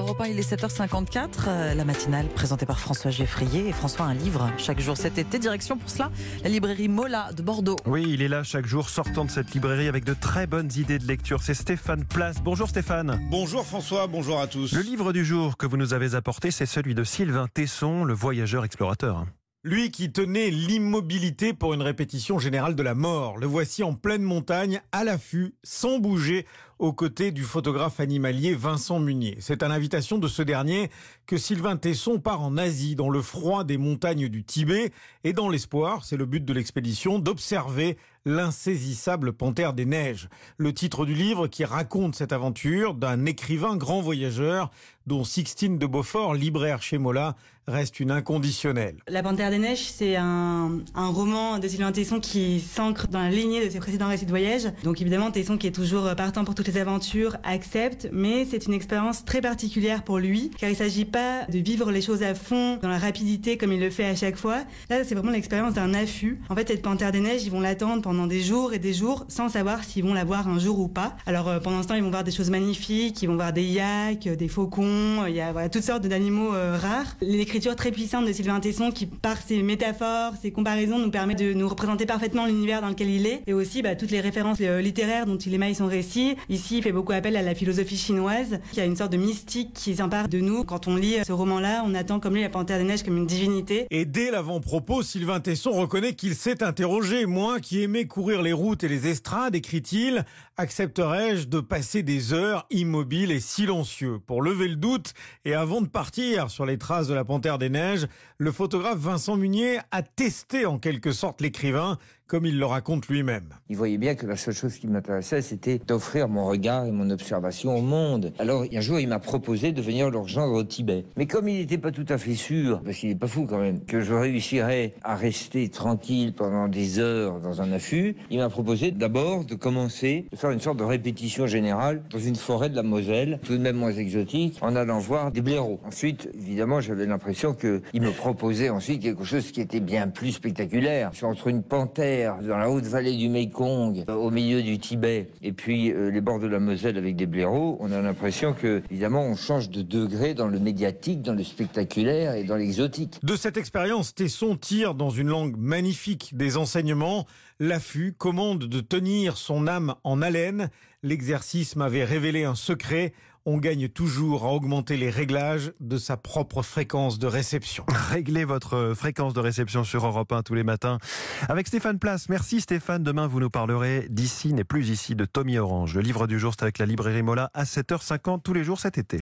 Europe 1, il est 7h54. euh, La matinale présentée par François Geffrier. Et François, un livre chaque jour cet été. Direction pour cela, la librairie Mola de Bordeaux. Oui, il est là chaque jour sortant de cette librairie avec de très bonnes idées de lecture. C'est Stéphane Place. Bonjour Stéphane. Bonjour François, bonjour à tous. Le livre du jour que vous nous avez apporté, c'est celui de Sylvain Tesson, le voyageur explorateur. Lui qui tenait l'immobilité pour une répétition générale de la mort. Le voici en pleine montagne, à l'affût, sans bouger, aux côtés du photographe animalier Vincent Munier. C'est à l'invitation de ce dernier que Sylvain Tesson part en Asie, dans le froid des montagnes du Tibet, et dans l'espoir, c'est le but de l'expédition, d'observer l'insaisissable panthère des neiges. Le titre du livre qui raconte cette aventure d'un écrivain grand voyageur dont Sixtine de Beaufort, libraire chez Mola, reste une inconditionnelle. La Panthère des Neiges, c'est un, roman de Sylvain Tesson qui s'ancre dans la lignée de ses précédents récits de voyage. Donc évidemment, Tesson, qui est toujours partant pour toutes les aventures, accepte, mais c'est une expérience très particulière pour lui, car il s'agit pas de vivre les choses à fond, dans la rapidité, comme il le fait à chaque fois. Là, c'est vraiment l'expérience d'un affût. En fait, cette Panthère des Neiges, ils vont l'attendre pendant des jours et des jours, sans savoir s'ils vont la voir un jour ou pas. Alors euh, pendant ce temps, ils vont voir des choses magnifiques, ils vont voir des yaks, euh, des faucons, il y a toutes sortes d'animaux euh, rares. L'écriture très puissante de Sylvain Tesson, qui par ses métaphores, ses comparaisons, nous permet de nous représenter parfaitement l'univers dans lequel il est, et aussi bah, toutes les références euh, littéraires dont il émaille son récit. Ici, il fait beaucoup appel à la philosophie chinoise, qui a une sorte de mystique qui s'empare de nous. Quand on lit ce roman-là, on attend comme lui la Panthère des Neiges comme une divinité. Et dès l'avant-propos, Sylvain Tesson reconnaît qu'il s'est interrogé. Moi qui courir les routes et les estrades, écrit-il, accepterais-je de passer des heures immobiles et silencieux Pour lever le doute, et avant de partir sur les traces de la Panthère des Neiges, le photographe Vincent Munier a testé en quelque sorte l'écrivain, comme il le raconte lui-même. Il voyait bien que la seule chose qui m'intéressait, c'était d'offrir mon regard et mon observation au monde. Alors, un jour, il m'a proposé de venir le rejoindre au Tibet. Mais comme il n'était pas tout à fait sûr, parce qu'il n'est pas fou quand même, que je réussirais à rester tranquille pendant des heures dans un affût, il m'a proposé d'abord de commencer, de faire une sorte de répétition générale dans une forêt de la Moselle, tout de même moins exotique, en allant voir des blaireaux. Ensuite, évidemment, j'avais l'impression qu'il me proposait ensuite quelque chose qui était bien plus spectaculaire. C'est entre une panthère dans la haute vallée du Mekong, au milieu du Tibet, et puis euh, les bords de la Moselle avec des blaireaux, on a l'impression que, évidemment, on change de degré dans le médiatique, dans le spectaculaire et dans l'exotique. De cette expérience, Tesson tire dans une langue magnifique des enseignements. L'affût commande de tenir son âme en haleine. L'exercice m'avait révélé un secret. On gagne toujours à augmenter les réglages de sa propre fréquence de réception. Réglez votre fréquence de réception sur Europe 1 tous les matins avec Stéphane Place. Merci Stéphane. Demain, vous nous parlerez d'ici n'est plus ici de Tommy Orange. Le livre du jour, c'est avec la librairie Mola à 7h50 tous les jours cet été.